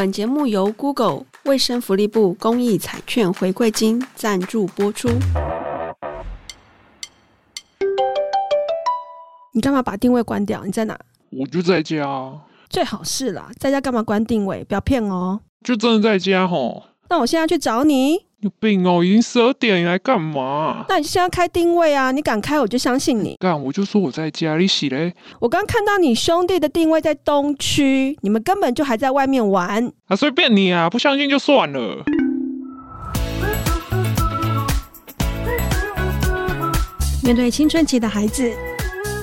本节目由 Google 卫生福利部公益彩券回馈金赞助播出。你干嘛把定位关掉？你在哪？我就在家。最好是啦，在家干嘛关定位？不要骗哦。就真的在家吼。那我现在去找你。有病哦！已经十二点，你来干嘛？那你现在开定位啊！你敢开，我就相信你。干，我就说我在家里洗嘞。我刚看到你兄弟的定位在东区，你们根本就还在外面玩。啊，随便你啊，不相信就算了。面对青春期的孩子，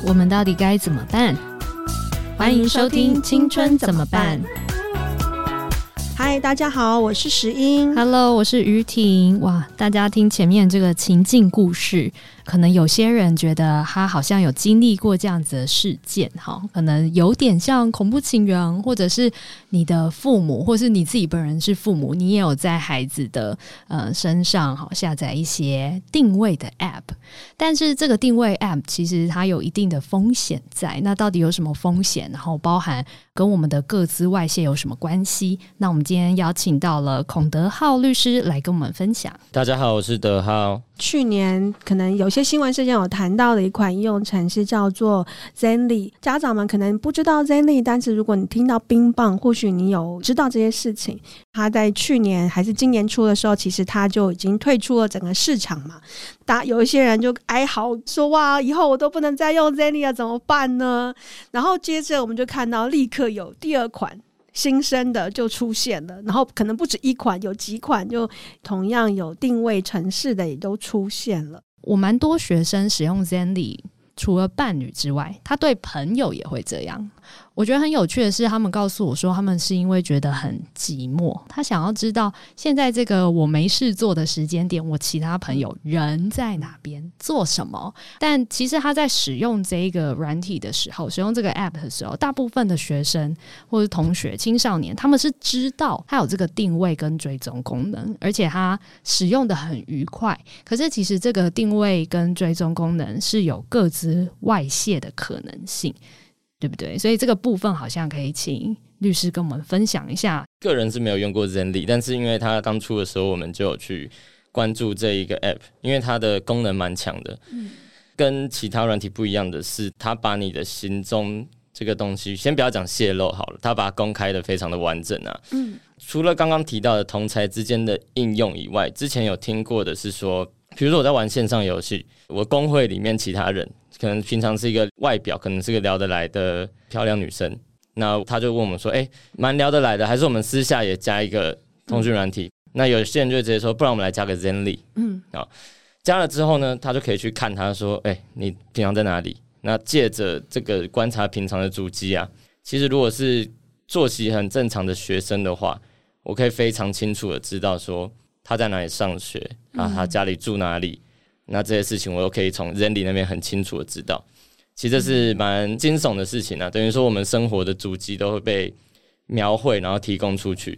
我们到底该怎么办？欢迎收听《青春怎么办》。嗨，大家好，我是石英。Hello，我是于婷。哇，大家听前面这个情境故事。可能有些人觉得他好像有经历过这样子的事件，哈，可能有点像恐怖情人，或者是你的父母，或是你自己本人是父母，你也有在孩子的呃身上好下载一些定位的 App，但是这个定位 App 其实它有一定的风险在，那到底有什么风险？然后包含跟我们的各资外泄有什么关系？那我们今天邀请到了孔德浩律师来跟我们分享。大家好，我是德浩。去年可能有些新闻事件有谈到的一款应用程式叫做 Zenly，家长们可能不知道 Zenly，但是如果你听到冰棒，或许你有知道这些事情。它在去年还是今年初的时候，其实它就已经退出了整个市场嘛。大有一些人就哀嚎说：“哇，以后我都不能再用 Zenly 了，怎么办呢？”然后接着我们就看到立刻有第二款。新生的就出现了，然后可能不止一款，有几款就同样有定位城市的也都出现了。我蛮多学生使用 Zenly，除了伴侣之外，他对朋友也会这样。我觉得很有趣的是，他们告诉我说，他们是因为觉得很寂寞，他想要知道现在这个我没事做的时间点，我其他朋友人在哪边做什么。但其实他在使用这个软体的时候，使用这个 app 的时候，大部分的学生或者同学、青少年，他们是知道他有这个定位跟追踪功能，而且他使用的很愉快。可是其实这个定位跟追踪功能是有各自外泄的可能性。对不对？所以这个部分好像可以请律师跟我们分享一下。个人是没有用过 Zenly，但是因为它刚出的时候，我们就有去关注这一个 App，因为它的功能蛮强的。嗯，跟其他软体不一样的是，它把你的行踪这个东西，先不要讲泄露好了，它把它公开的非常的完整啊。嗯，除了刚刚提到的同才之间的应用以外，之前有听过的是说，比如说我在玩线上游戏，我工会里面其他人。可能平常是一个外表，可能是个聊得来的漂亮女生，那他就问我们说：“哎，蛮聊得来的，还是我们私下也加一个通讯软体？”嗯、那有些人就直接说：“不然我们来加个 Zenly。”嗯，好，加了之后呢，他就可以去看他说：“哎，你平常在哪里？”那借着这个观察平常的足迹啊，其实如果是作息很正常的学生的话，我可以非常清楚的知道说他在哪里上学啊，他家里住哪里。那这些事情我都可以从 Zendy 那边很清楚的知道，其实这是蛮惊悚的事情啊，等于说我们生活的足迹都会被描绘，然后提供出去，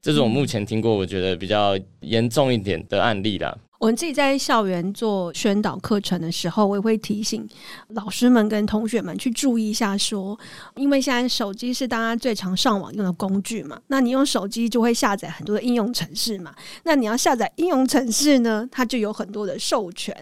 这是我目前听过我觉得比较严重一点的案例啦。我们自己在校园做宣导课程的时候，我也会提醒老师们跟同学们去注意一下，说，因为现在手机是大家最常上网用的工具嘛，那你用手机就会下载很多的应用程式嘛，那你要下载应用程式呢，它就有很多的授权，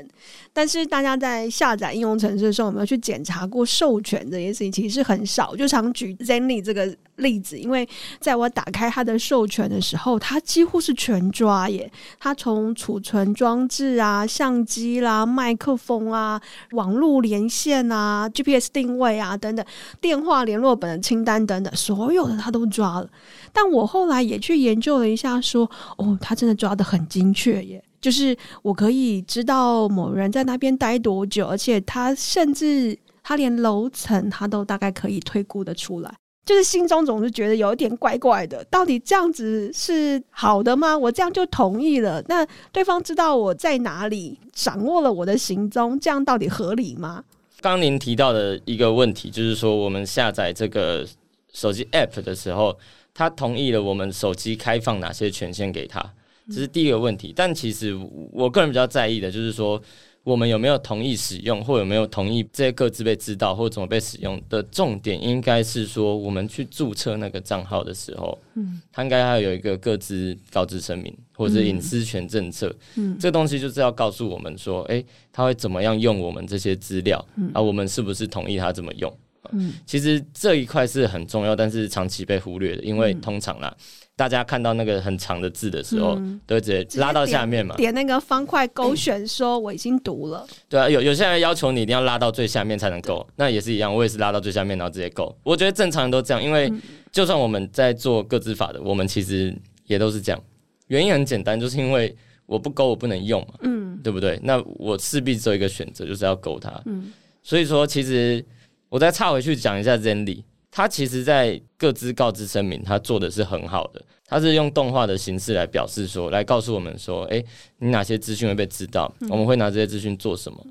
但是大家在下载应用程式的时候，有没有去检查过授权这件事情？其实很少，就常举 Zenly 这个例子，因为在我打开它的授权的时候，它几乎是全抓耶，它从储存装。置啊，相机啦，麦克风啊，网络连线啊，GPS 定位啊，等等，电话联络本的清单等等，所有的他都抓了。但我后来也去研究了一下，说，哦，他真的抓得很精确耶，就是我可以知道某人在那边待多久，而且他甚至他连楼层他都大概可以推估得出来。就是心中总是觉得有一点怪怪的，到底这样子是好的吗？我这样就同意了，那对方知道我在哪里，掌握了我的行踪，这样到底合理吗？刚您提到的一个问题，就是说我们下载这个手机 App 的时候，他同意了我们手机开放哪些权限给他，这是第一个问题。但其实我个人比较在意的就是说，我们有没有同意使用，或有没有同意这些个资被知道，或怎么被使用的重点，应该是说我们去注册那个账号的时候，嗯，它应该要有一个各自告知声明，或者隐私权政策，嗯，这个东西就是要告诉我们说，哎，他会怎么样用我们这些资料，嗯，啊，我们是不是同意他这么用？嗯，其实这一块是很重要，但是长期被忽略的，因为通常啦。大家看到那个很长的字的时候，嗯、都会直接拉到下面嘛，点，点那个方块勾选，说我已经读了。对啊，有有些人要求你一定要拉到最下面才能够，那也是一样，我也是拉到最下面，然后直接勾。我觉得正常人都这样，因为就算我们在做各自法的，我们其实也都是这样。原因很简单，就是因为我不勾我不能用嘛，嗯，对不对？那我势必只有一个选择，就是要勾它。嗯，所以说其实我再插回去讲一下 Zenly。他其实，在各自告知声明，他做的是很好的。他是用动画的形式来表示说，来告诉我们说，哎，你哪些资讯会被知道，我们会拿这些资讯做什么。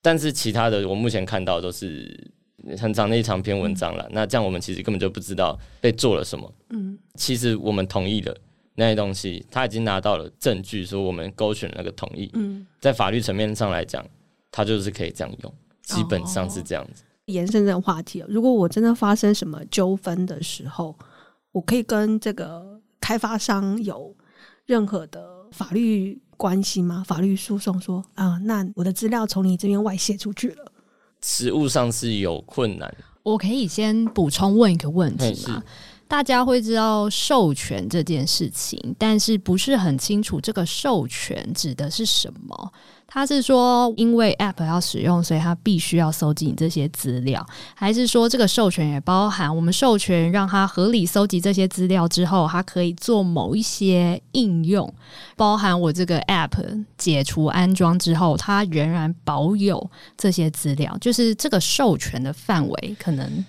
但是其他的，我目前看到都是很长的一长篇文章了。那这样我们其实根本就不知道被做了什么。嗯，其实我们同意了那些东西，他已经拿到了证据，说我们勾选了那个同意。嗯，在法律层面上来讲，他就是可以这样用，基本上是这样子。延伸这个话题，如果我真的发生什么纠纷的时候，我可以跟这个开发商有任何的法律关系吗？法律诉讼说啊，那我的资料从你这边外泄出去了，实务上是有困难。我可以先补充问一个问题吗？大家会知道授权这件事情，但是不是很清楚这个授权指的是什么？他是说，因为 App 要使用，所以他必须要搜集你这些资料，还是说这个授权也包含我们授权让他合理搜集这些资料之后，他可以做某一些应用，包含我这个 App 解除安装之后，他仍然保有这些资料，就是这个授权的范围可能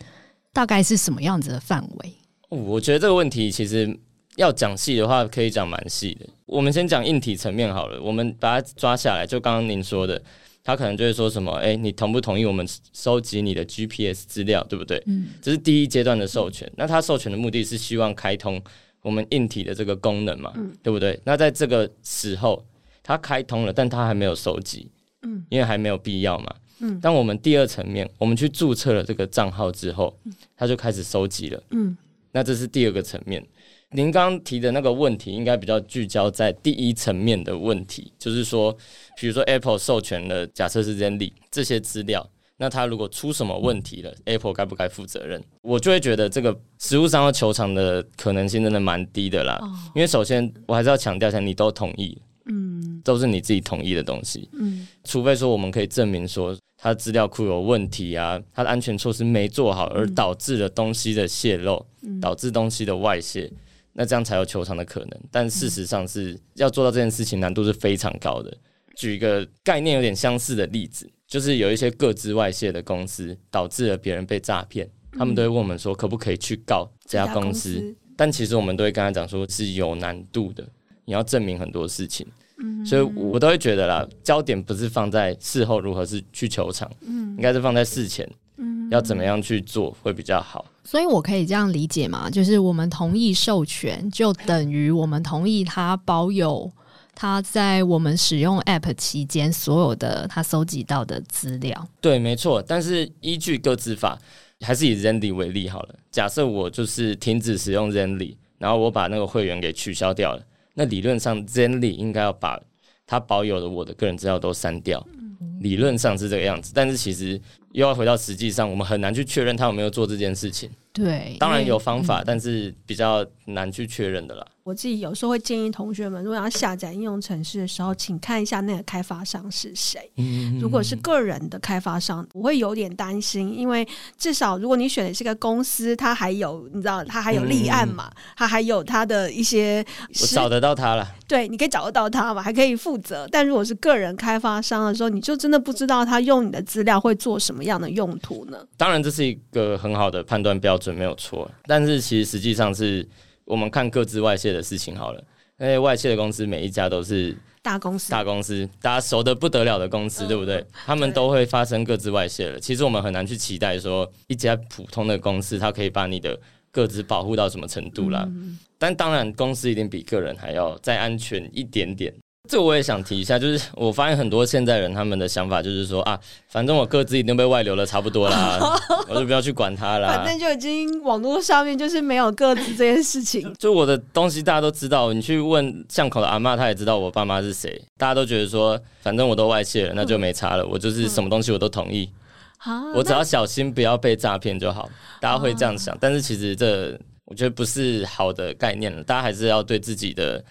大概是什么样子的范围？我觉得这个问题其实。要讲细的话，可以讲蛮细的。我们先讲硬体层面好了，我们把它抓下来。就刚刚您说的，他可能就会说什么：“哎，你同不同意我们收集你的 GPS 资料，对不对？”嗯，这是第一阶段的授权。那他授权的目的是希望开通我们硬体的这个功能嘛，嗯，对不对？那在这个时候，他开通了，但他还没有收集，嗯，因为还没有必要嘛，嗯。当我们第二层面，我们去注册了这个账号之后，他就开始收集了，嗯。那这是第二个层面。您刚刚提的那个问题，应该比较聚焦在第一层面的问题，就是说，比如说 Apple 授权了，假设是 Zenly 这些资料，那它如果出什么问题了，Apple 该不该负责任？我就会觉得这个实物上要求偿的可能性真的蛮低的啦。因为首先我还是要强调一下，你都同意，嗯，都是你自己同意的东西，嗯，除非说我们可以证明说它资料库有问题啊，它的安全措施没做好，而导致了东西的泄露，导致东西的外泄。那这样才有球场的可能，但事实上是要做到这件事情难度是非常高的。举一个概念有点相似的例子，就是有一些各自外泄的公司，导致了别人被诈骗，他们都会问我们说，可不可以去告这家公司？但其实我们都会跟他讲说，是有难度的，你要证明很多事情。所以我都会觉得啦，焦点不是放在事后如何是去球场，嗯，应该是放在事前。嗯要怎么样去做会比较好？所以我可以这样理解吗？就是我们同意授权，就等于我们同意他保有他在我们使用 App 期间所有的他搜集到的资料。对，没错。但是依据个资法，还是以 Zenly 为例好了。假设我就是停止使用 Zenly，然后我把那个会员给取消掉了，那理论上 Zenly 应该要把他保有的我的个人资料都删掉。理论上是这个样子，但是其实又要回到实际上，我们很难去确认他有没有做这件事情。对，当然有方法，嗯、但是比较难去确认的啦。我自己有时候会建议同学们，如果要下载应用程式的时候，请看一下那个开发商是谁。嗯、如果是个人的开发商，我会有点担心，因为至少如果你选的是个公司，它还有你知道，它还有立案嘛，嗯、它还有它的一些，我找得到它了。对，你可以找得到它嘛，还可以负责。但如果是个人开发商的时候，你就真的不知道他用你的资料会做什么样的用途呢？当然，这是一个很好的判断标准，没有错。但是其实实际上是。我们看各自外泄的事情好了，因为外泄的公司每一家都是大公司，大公司，大家熟的不得了的公司，嗯、对不对？他们都会发生各自外泄了。其实我们很难去期待说一家普通的公司，它可以把你的各自保护到什么程度啦。嗯、但当然，公司一定比个人还要再安全一点点。这我也想提一下，就是我发现很多现在人他们的想法就是说啊，反正我个资已经被外流了，差不多啦，我就不要去管它啦。反正就已经网络上面就是没有各自这件事情。就我的东西大家都知道，你去问巷口的阿嬷，她也知道我爸妈是谁。大家都觉得说，反正我都外泄了，那就没差了。嗯、我就是什么东西我都同意，嗯、我只要小心不要被诈骗就好。大家会这样想，但是其实这我觉得不是好的概念了。大家还是要对自己的。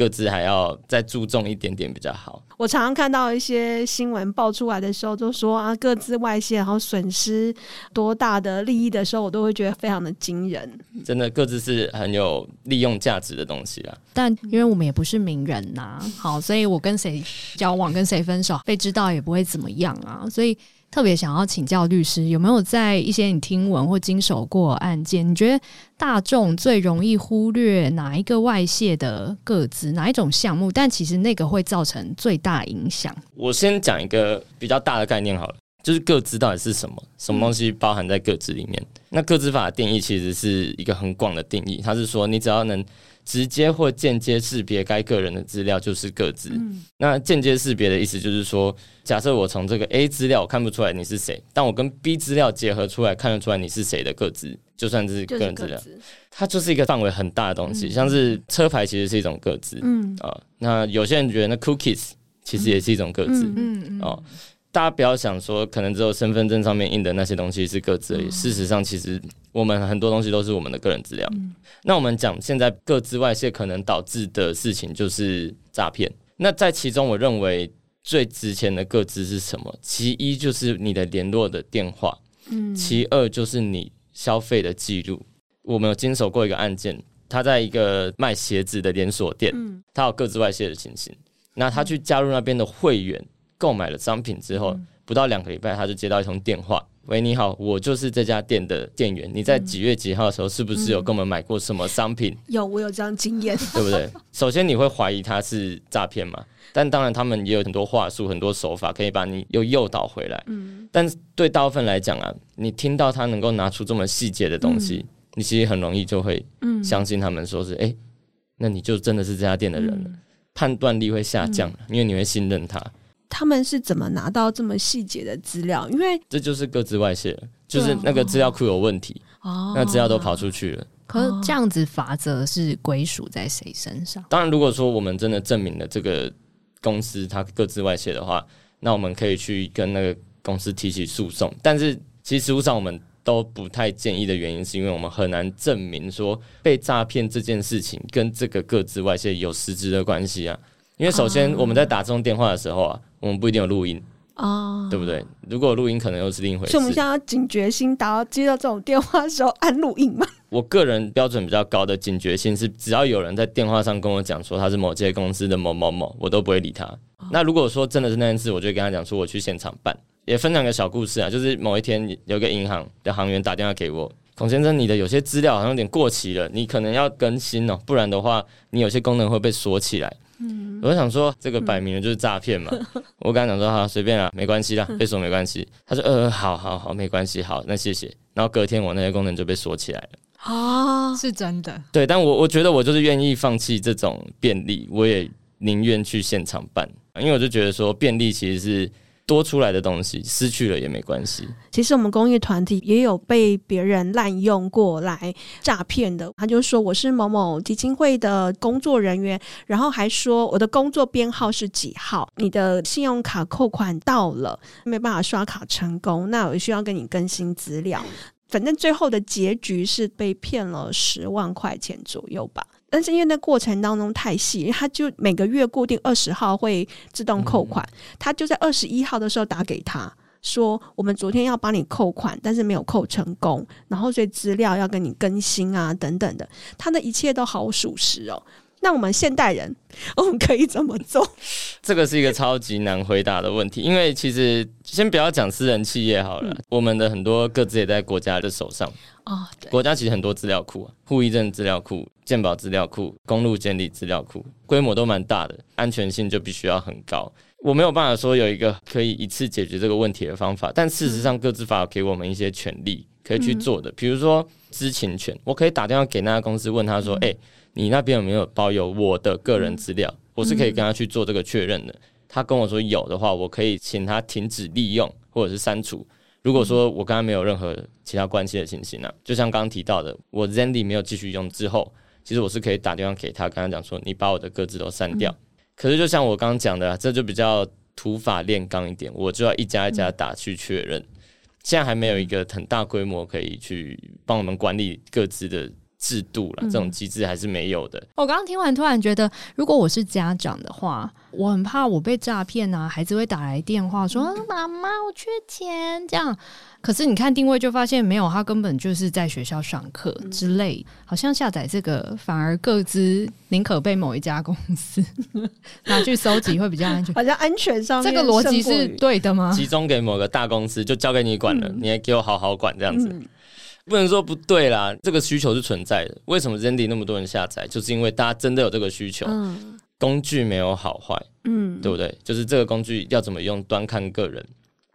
个资还要再注重一点点比较好。我常常看到一些新闻爆出来的时候，都说啊，各自外泄，然后损失多大的利益的时候，我都会觉得非常的惊人。真的，各自是很有利用价值的东西啊。但因为我们也不是名人呐、啊，好，所以我跟谁交往，跟谁分手，被知道也不会怎么样啊，所以。特别想要请教律师，有没有在一些你听闻或经手过案件，你觉得大众最容易忽略哪一个外泄的个资，哪一种项目？但其实那个会造成最大影响。我先讲一个比较大的概念好了，就是各自到底是什么？什么东西包含在各自里面？嗯、那各自法的定义其实是一个很广的定义，它是说你只要能。直接或间接识别该个人的资料就是各自。嗯、那间接识别的意思就是说，假设我从这个 A 资料我看不出来你是谁，但我跟 B 资料结合出来看得出来你是谁的各自，就算是个人资料，它就是一个范围很大的东西。嗯、像是车牌其实是一种各自，嗯啊、呃，那有些人觉得那 cookies 其实也是一种个资，嗯嗯嗯哦。大家不要想说，可能只有身份证上面印的那些东西是各自而已。嗯、事实上，其实我们很多东西都是我们的个人资料。嗯、那我们讲现在各自外泄可能导致的事情就是诈骗。那在其中，我认为最值钱的各自是什么？其一就是你的联络的电话，嗯，其二就是你消费的记录。我们有经手过一个案件，他在一个卖鞋子的连锁店，嗯，他有各自外泄的情形。那他去加入那边的会员。购买了商品之后，不到两个礼拜，他就接到一通电话：“喂，你好，我就是这家店的店员。你在几月几号的时候，是不是有跟我们买过什么商品？”有，我有这样经验，对不对？首先你会怀疑他是诈骗嘛？但当然，他们也有很多话术、很多手法，可以把你又诱导回来。嗯，但对大部分来讲啊，你听到他能够拿出这么细节的东西，你其实很容易就会相信他们说是：“哎，那你就真的是这家店的人了。”判断力会下降，因为你会信任他。他们是怎么拿到这么细节的资料？因为这就是各自外泄了，就是那个资料库有问题，哦、那资料都跑出去了。可是这样子法则是归属在谁身上？当然，如果说我们真的证明了这个公司它各自外泄的话，那我们可以去跟那个公司提起诉讼。但是，其实实务上我们都不太建议的原因，是因为我们很难证明说被诈骗这件事情跟这个各自外泄有实质的关系啊。因为首先我们在打这种电话的时候啊。我们不一定有录音哦，对不对？如果有录音，可能又是另一回事。所以我们现在要警觉心，打到接到这种电话的时候按录音吗？我个人标准比较高的警觉性是，只要有人在电话上跟我讲说他是某些公司的某某某，我都不会理他。哦、那如果说真的是那件事，我就跟他讲说我去现场办。也分享个小故事啊，就是某一天有个银行的行员打电话给我，孔先生，你的有些资料好像有点过期了，你可能要更新哦，不然的话，你有些功能会被锁起来。嗯，我就想说，这个摆明了就是诈骗嘛。嗯、我刚才讲说，好，随便啦，没关系啦，被锁没关系。他说，呃，好好好，没关系，好，那谢谢。然后隔天我那些功能就被锁起来了。啊，是真的。对，但我我觉得我就是愿意放弃这种便利，我也宁愿去现场办，因为我就觉得说便利其实是。多出来的东西失去了也没关系。其实我们公益团体也有被别人滥用过来诈骗的。他就说我是某某基金会的工作人员，然后还说我的工作编号是几号，你的信用卡扣款到了，没办法刷卡成功，那我需要跟你更新资料。反正最后的结局是被骗了十万块钱左右吧。但是因为那过程当中太细，他就每个月固定二十号会自动扣款，嗯、他就在二十一号的时候打给他说，我们昨天要帮你扣款，但是没有扣成功，然后所以资料要跟你更新啊等等的，他的一切都好属实哦。那我们现代人，我们可以怎么做？这个是一个超级难回答的问题，因为其实先不要讲私人企业好了，嗯、我们的很多各自也在国家的手上哦。国家其实很多资料库啊，户役证资料库、健保资料库、公路监理资料库，规模都蛮大的，安全性就必须要很高。我没有办法说有一个可以一次解决这个问题的方法，但事实上，各自法给我们一些权利可以去做的，比如说知情权，我可以打电话给那家公司问他说：“哎、嗯。欸”你那边有没有保有我的个人资料？嗯、我是可以跟他去做这个确认的。他跟我说有的话，我可以请他停止利用或者是删除。如果说我跟他没有任何其他关系的情形呢，就像刚刚提到的，我 Zendy 没有继续用之后，其实我是可以打电话给他，跟他讲说，你把我的各自都删掉。可是就像我刚刚讲的，这就比较土法炼钢一点，我就要一家一家打去确认。现在还没有一个很大规模可以去帮我们管理各自的制度了，这种机制还是没有的。我刚刚听完，突然觉得，如果我是家长的话，我很怕我被诈骗啊，孩子会打来电话说：“妈妈，我缺钱。”这样。可是你看定位就发现没有，他根本就是在学校上课之类，好像下载这个反而各自宁可被某一家公司 拿去搜集会比较安全，好像安全上这个逻辑是对的吗？集中给某个大公司就交给你管了，嗯、你也给我好好管这样子。嗯不能说不对啦，这个需求是存在的。为什么 Zendy 那么多人下载？就是因为大家真的有这个需求。嗯、工具没有好坏，嗯，对不对？就是这个工具要怎么用，端看个人。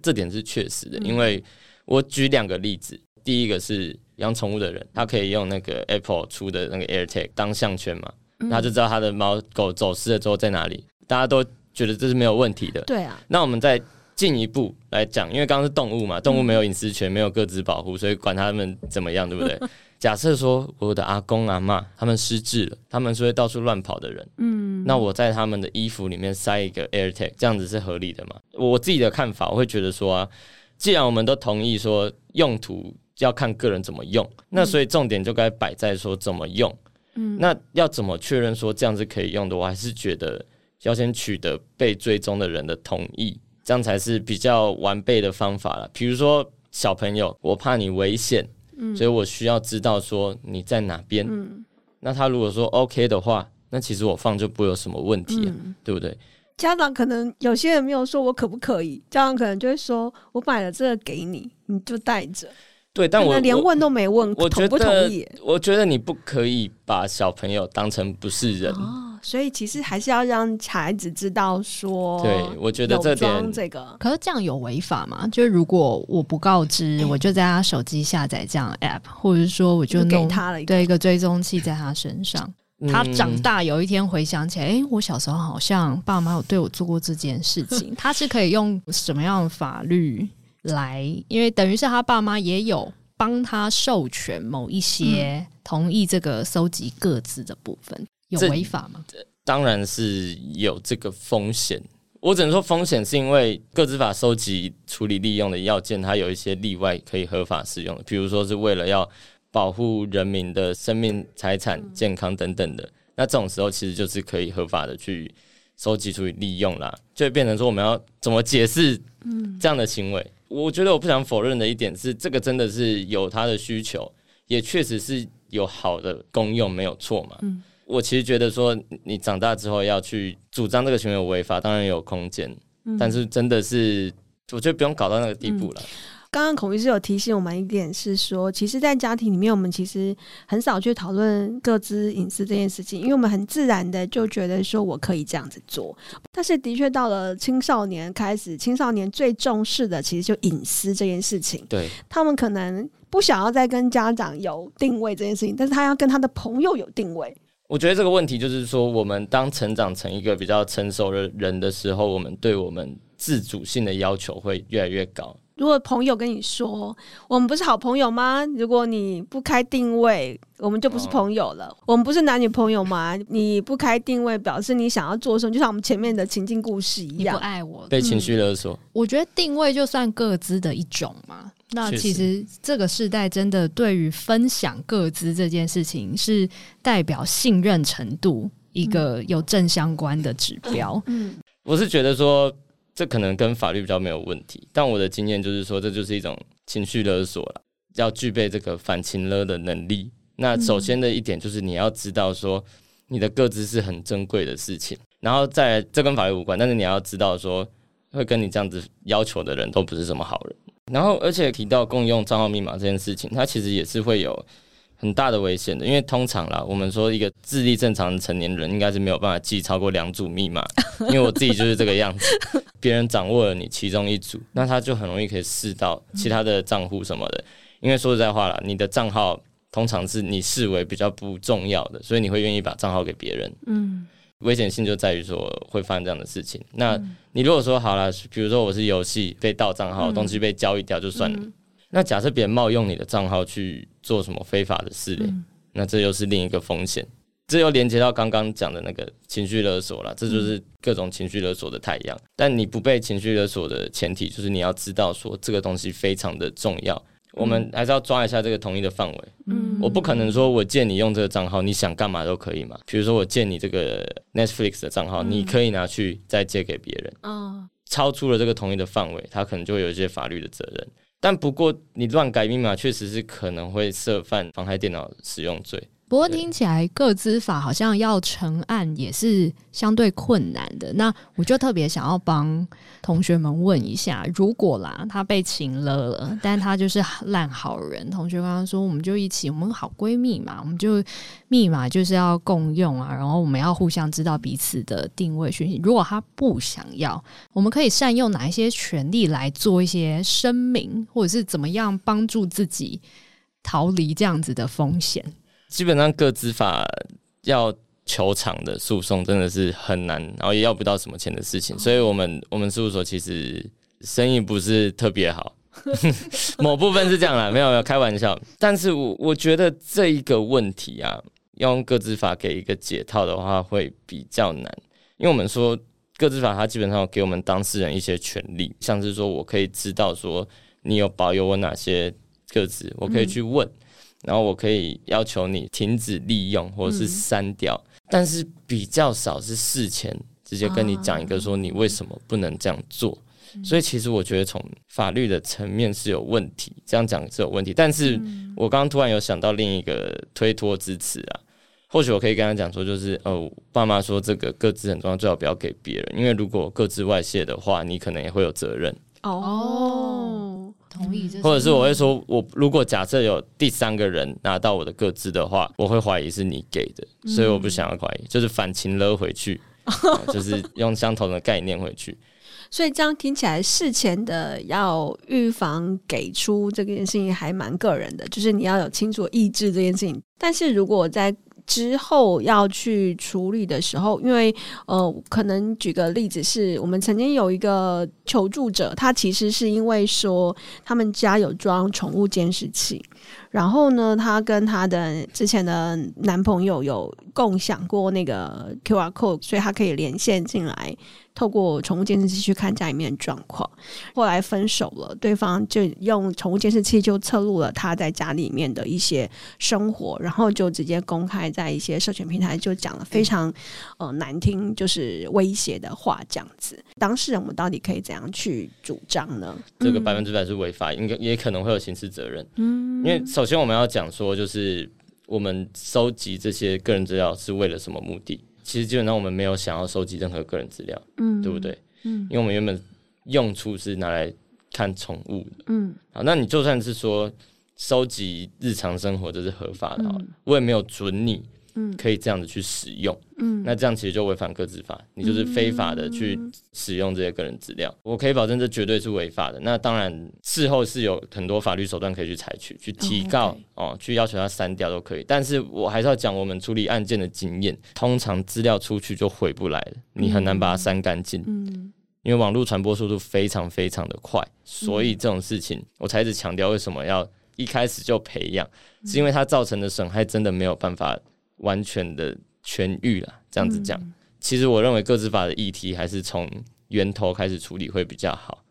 这点是确实的。嗯、因为我举两个例子，第一个是养宠物的人，他可以用那个 Apple 出的那个 AirTag 当项圈嘛，嗯、他就知道他的猫狗走失了之后在哪里。大家都觉得这是没有问题的。对啊。那我们在进一步来讲，因为刚刚是动物嘛，动物没有隐私权，没有各自保护，所以管他们怎么样，对不对？假设说我的阿公阿嬷他们失智了，他们是会到处乱跑的人，嗯，那我在他们的衣服里面塞一个 AirTag，这样子是合理的吗？我自己的看法，我会觉得说啊，既然我们都同意说用途要看个人怎么用，那所以重点就该摆在说怎么用，嗯，那要怎么确认说这样子可以用的？我还是觉得要先取得被追踪的人的同意。这样才是比较完备的方法了。比如说小朋友，我怕你危险，嗯，所以我需要知道说你在哪边。嗯，那他如果说 OK 的话，那其实我放就不会有什么问题，嗯，对不对？家长可能有些人没有说我可不可以，家长可能就会说我买了这个给你，你就带着。对，但我连问都没问，我同不同意？我觉得你不可以把小朋友当成不是人。哦所以其实还是要让孩子知道说，对，我觉得这点这个，可是这样有违法吗？就是如果我不告知，我就在他手机下载这样 app，或者是说我就弄给他了一个。对一个追踪器在他身上，他长大有一天回想起来，哎、欸，我小时候好像爸妈有对我做过这件事情，他是可以用什么样的法律来？因为等于是他爸妈也有帮他授权某一些同意这个搜集各自的部分。有违法吗？当然是有这个风险。我只能说风险是因为个资法收集、处理、利用的要件，它有一些例外可以合法使用的，比如说是为了要保护人民的生命、财产、健康等等的。那这种时候其实就是可以合法的去收集、处理、利用啦，就会变成说我们要怎么解释这样的行为？我觉得我不想否认的一点是，这个真的是有它的需求，也确实是有好的功用，没有错嘛。我其实觉得说，你长大之后要去主张这个行为有违法，当然有空间，嗯、但是真的是，我觉得不用搞到那个地步了。刚刚、嗯、孔医师有提醒我们一点是说，其实，在家庭里面，我们其实很少去讨论各自隐私这件事情，因为我们很自然的就觉得说我可以这样子做。但是，的确到了青少年开始，青少年最重视的其实就隐私这件事情。对，他们可能不想要再跟家长有定位这件事情，但是他要跟他的朋友有定位。我觉得这个问题就是说，我们当成长成一个比较成熟的人的时候，我们对我们自主性的要求会越来越高。如果朋友跟你说，我们不是好朋友吗？如果你不开定位，我们就不是朋友了。哦、我们不是男女朋友吗？你不开定位，表示你想要做什么？就像我们前面的情境故事一样，你不爱我，被情绪勒索、嗯。我觉得定位就算各自的一种嘛。那其实这个时代真的对于分享各资这件事情，是代表信任程度一个有正相关的指标。嗯，我是觉得说这可能跟法律比较没有问题，但我的经验就是说，这就是一种情绪勒索了，要具备这个反情勒的能力。那首先的一点就是你要知道说你的各资是很珍贵的事情，然后再这跟法律无关，但是你要知道说会跟你这样子要求的人都不是什么好人。然后，而且提到共用账号密码这件事情，它其实也是会有很大的危险的。因为通常啦，我们说一个智力正常的成年人应该是没有办法记超过两组密码。因为我自己就是这个样子，别人掌握了你其中一组，那他就很容易可以试到其他的账户什么的。因为说实在话啦，你的账号通常是你视为比较不重要的，所以你会愿意把账号给别人。嗯，危险性就在于说会发生这样的事情。那你如果说好了，比如说我是游戏被盗账号，东西被交易掉就算了。那假设别人冒用你的账号去做什么非法的事嘞？那这又是另一个风险。这又连接到刚刚讲的那个情绪勒索了，这就是各种情绪勒索的太阳。但你不被情绪勒索的前提，就是你要知道说这个东西非常的重要。我们还是要抓一下这个同意的范围。嗯，我不可能说我借你用这个账号，你想干嘛都可以嘛。比如说我借你这个 Netflix 的账号，你可以拿去再借给别人。哦，超出了这个同意的范围，他可能就会有一些法律的责任。但不过你乱改密码，确实是可能会涉犯妨害电脑使用罪。不过听起来个资法好像要成案也是相对困难的，那我就特别想要帮同学们问一下，如果啦他被情勒了，但他就是烂好人，同学刚刚说我们就一起，我们好闺蜜嘛，我们就密码就是要共用啊，然后我们要互相知道彼此的定位讯息。如果他不想要，我们可以善用哪一些权利来做一些声明，或者是怎么样帮助自己逃离这样子的风险？基本上，各资法要求偿的诉讼真的是很难，然后也要不到什么钱的事情。所以，我们我们事务所其实生意不是特别好，某部分是这样啦，没有没有开玩笑。但是我我觉得这一个问题啊，要用个资法给一个解套的话，会比较难，因为我们说各自法它基本上给我们当事人一些权利，像是说我可以知道说你有保有我哪些个资，我可以去问。嗯然后我可以要求你停止利用或者是删掉，嗯、但是比较少是事前直接跟你讲一个说你为什么不能这样做。嗯、所以其实我觉得从法律的层面是有问题，这样讲是有问题。但是我刚刚突然有想到另一个推脱之词啊，或许我可以跟他讲说，就是哦，爸妈说这个各自很重要，最好不要给别人，因为如果各自外泄的话，你可能也会有责任。哦。同意，或者是我会说，我如果假设有第三个人拿到我的个资的话，我会怀疑是你给的，所以我不想要怀疑，就是反情勒回去，就是用相同的概念回去。所以这样听起来，事前的要预防给出这件事情还蛮个人的，就是你要有清楚意志这件事情。但是如果在之后要去处理的时候，因为呃，可能举个例子是，我们曾经有一个求助者，他其实是因为说他们家有装宠物监视器，然后呢，她跟她的之前的男朋友有共享过那个 QR code，所以她可以连线进来。透过宠物监视器去看家里面的状况，后来分手了，对方就用宠物监视器就测录了她在家里面的一些生活，然后就直接公开在一些社群平台，就讲了非常呃难听，就是威胁的话，这样子。当事人我们到底可以怎样去主张呢？这个百分之百是违法，应该也可能会有刑事责任。嗯，因为首先我们要讲说，就是我们收集这些个人资料是为了什么目的？其实基本上我们没有想要收集任何个人资料，嗯，对不对？嗯，因为我们原本用处是拿来看宠物的，嗯，好，那你就算是说收集日常生活这是合法的，嗯，我也没有准你。嗯，可以这样子去使用，嗯，那这样其实就违反个资法，你就是非法的去使用这些个人资料。我可以保证这绝对是违法的。那当然事后是有很多法律手段可以去采取，去提告哦，去要求他删掉都可以。但是我还是要讲我们处理案件的经验，通常资料出去就回不来了，你很难把它删干净，嗯，因为网络传播速度非常非常的快，所以这种事情我才一直强调为什么要一开始就培养，是因为它造成的损害真的没有办法。完全的痊愈了，这样子讲，嗯、其实我认为各自法的议题还是从源头开始处理会比较好。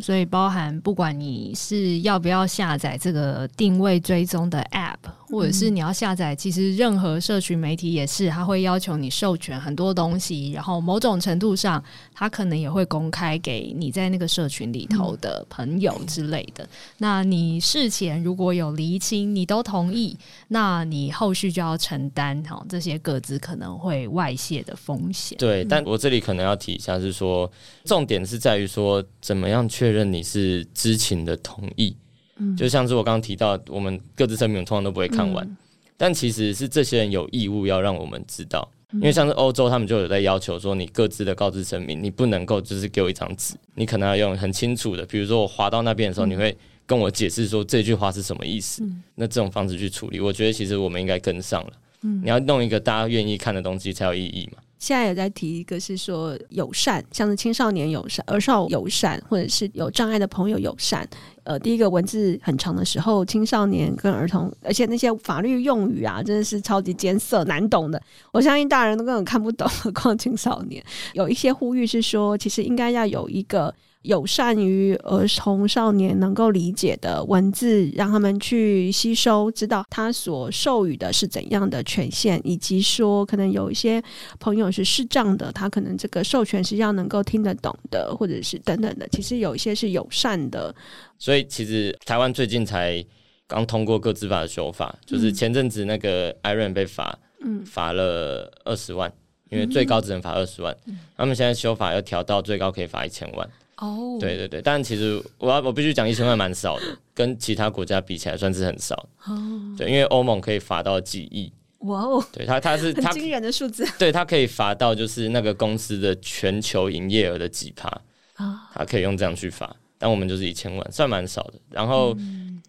所以包含不管你是要不要下载这个定位追踪的 App，或者是你要下载，其实任何社群媒体也是，它会要求你授权很多东西，然后某种程度上，它可能也会公开给你在那个社群里头的朋友之类的。那你事前如果有厘清，你都同意，那你后续就要承担哈这些各自可能会外泄的风险。对，但我这里可能要提一下，是说重点是在于说怎么样确认你是知情的同意。就像是我刚刚提到，我们各自声明通常都不会看完，嗯、但其实是这些人有义务要让我们知道，因为像是欧洲，他们就有在要求说，你各自的告知声明，你不能够就是给我一张纸，你可能要用很清楚的，比如说我滑到那边的时候，你会跟我解释说这句话是什么意思，那这种方式去处理，我觉得其实我们应该跟上了。你要弄一个大家愿意看的东西才有意义嘛。现在也在提一个是说友善，像是青少年友善、儿少友善，或者是有障碍的朋友友善。呃，第一个文字很长的时候，青少年跟儿童，而且那些法律用语啊，真的是超级艰涩难懂的。我相信大人都根本看不懂，何况青少年。有一些呼吁是说，其实应该要有一个。友善于儿童少年能够理解的文字，让他们去吸收，知道他所授予的是怎样的权限，以及说可能有一些朋友是视障的，他可能这个授权是要能够听得懂的，或者是等等的。其实有一些是友善的。所以其实台湾最近才刚通过各自法的修法，就是前阵子那个 Iron 被罚，嗯，罚了二十万，因为最高只能罚二十万，嗯，他们现在修法要调到最高可以罚一千万。哦、oh.，对对对，但其实我要我必须讲，一千万蛮少的，跟其他国家比起来算是很少。哦、oh.，对，因为欧盟可以罚到几亿。哇哦，对他他是 他惊人的数字。对他可以罚到就是那个公司的全球营业额的几趴啊，他可以用这样去罚。但我们就是一千万，算蛮少的。然后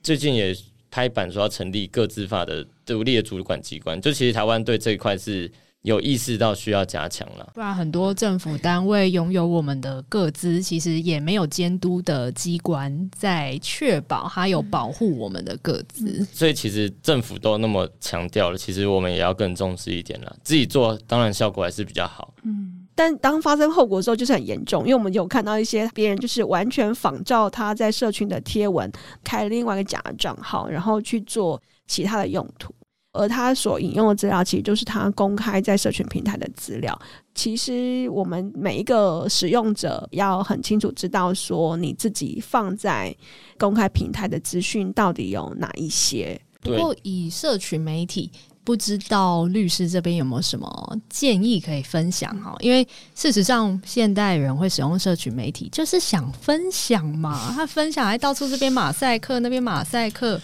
最近也拍板说要成立各自法的独立的主管机关，就其实台湾对这一块是。有意识到需要加强了，不然很多政府单位拥有我们的各资，其实也没有监督的机关在确保它有保护我们的各资。嗯。所以其实政府都那么强调了，其实我们也要更重视一点了。自己做当然效果还是比较好，嗯，但当发生后果的时候就是很严重，因为我们有看到一些别人就是完全仿照他在社群的贴文，开了另外一个假的账号，然后去做其他的用途。而他所引用的资料，其实就是他公开在社群平台的资料。其实我们每一个使用者要很清楚知道，说你自己放在公开平台的资讯到底有哪一些。不过以社群媒体，不知道律师这边有没有什么建议可以分享哈？因为事实上，现代人会使用社群媒体，就是想分享嘛。他分享还到处这边马赛克，那边马赛克。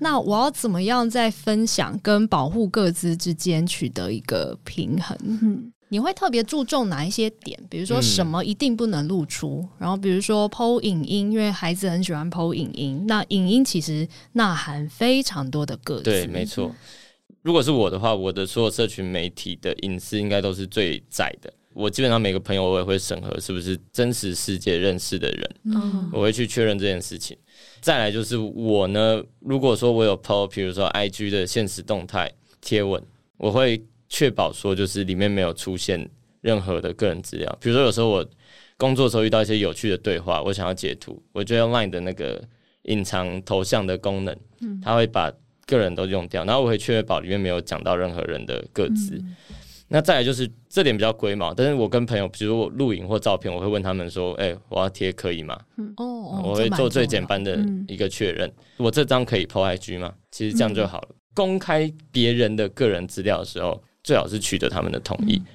那我要怎么样在分享跟保护各自之间取得一个平衡？嗯，你会特别注重哪一些点？比如说什么一定不能露出，嗯、然后比如说 PO 影音，因为孩子很喜欢 PO 影音。那影音其实呐含非常多的个资。对，没错。如果是我的话，我的所有社群媒体的隐私应该都是最窄的。我基本上每个朋友我也会审核是不是真实世界认识的人，嗯，我会去确认这件事情。再来就是我呢，如果说我有 PO，比如说 IG 的现实动态贴文，我会确保说就是里面没有出现任何的个人资料。比如说有时候我工作的时候遇到一些有趣的对话，我想要截图，我就用 Line 的那个隐藏头像的功能，它会把个人都用掉，然后我会确保里面没有讲到任何人的个资。那再来就是这点比较龟毛，但是我跟朋友，比如我录影或照片，我会问他们说：“哎、欸，我要贴可以吗？”嗯哦，我会做最简单的一个确认。我这张可以 PO IG 吗？其实这样就好了。嗯、公开别人的个人资料的时候，最好是取得他们的同意。嗯、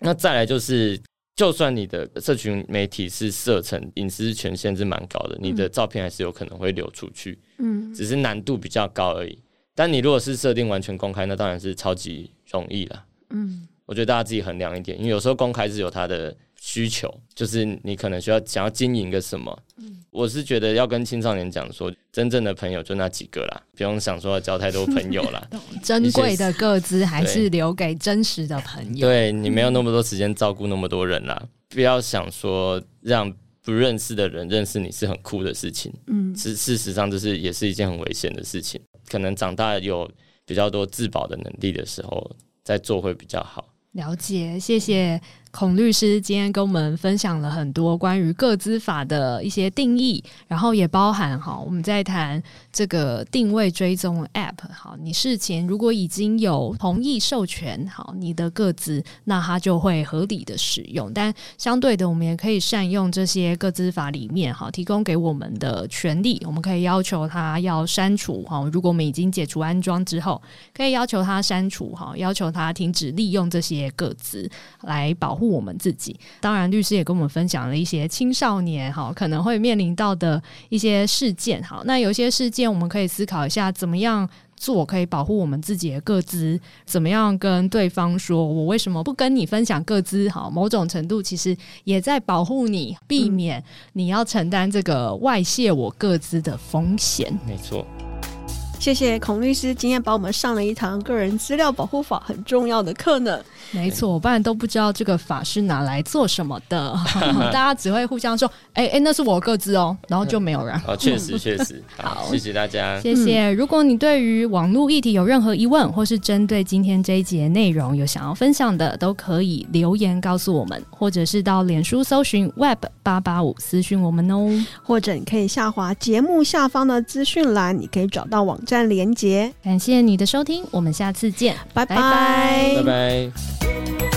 那再来就是，就算你的社群媒体是设成隐私权限是蛮高的，你的照片还是有可能会流出去。嗯，只是难度比较高而已。但你如果是设定完全公开，那当然是超级容易了。嗯，我觉得大家自己衡量一点，因为有时候公开是有它的需求，就是你可能需要想要经营个什么。嗯，我是觉得要跟青少年讲说，真正的朋友就那几个啦，不用想说要交太多朋友啦。珍贵的个资还是留给真实的朋友。对，你没有那么多时间照顾那么多人啦，不要想说让不认识的人认识你是很酷的事情。嗯，事事实上这是也是一件很危险的事情，可能长大有比较多自保的能力的时候。再做会比较好。了解，谢谢。孔律师今天跟我们分享了很多关于个资法的一些定义，然后也包含哈，我们在谈这个定位追踪 App。好，你事前如果已经有同意授权，好，你的个资，那它就会合理的使用。但相对的，我们也可以善用这些个资法里面哈提供给我们的权利，我们可以要求它要删除哈。如果我们已经解除安装之后，可以要求它删除哈，要求它停止利用这些个资来保护。我们自己，当然，律师也跟我们分享了一些青少年哈可能会面临到的一些事件。好，那有些事件我们可以思考一下，怎么样做可以保护我们自己的个资？怎么样跟对方说，我为什么不跟你分享个资？好，某种程度其实也在保护你，避免你要承担这个外泄我个资的风险。没错。谢谢孔律师今天把我们上了一堂个人资料保护法很重要的课呢。没错，我不然都不知道这个法是拿来做什么的，大家只会互相说：“哎、欸、哎、欸，那是我各自哦。”然后就没有人。哦，确实 确实。好，谢谢大家，谢谢。如果你对于网络议题有任何疑问，或是针对今天这一集的内容有想要分享的，都可以留言告诉我们，或者是到脸书搜寻 Web 八八五私讯我们哦，或者你可以下滑节目下方的资讯栏，你可以找到网站连结。感谢你的收听，我们下次见，拜拜，拜拜。Bye.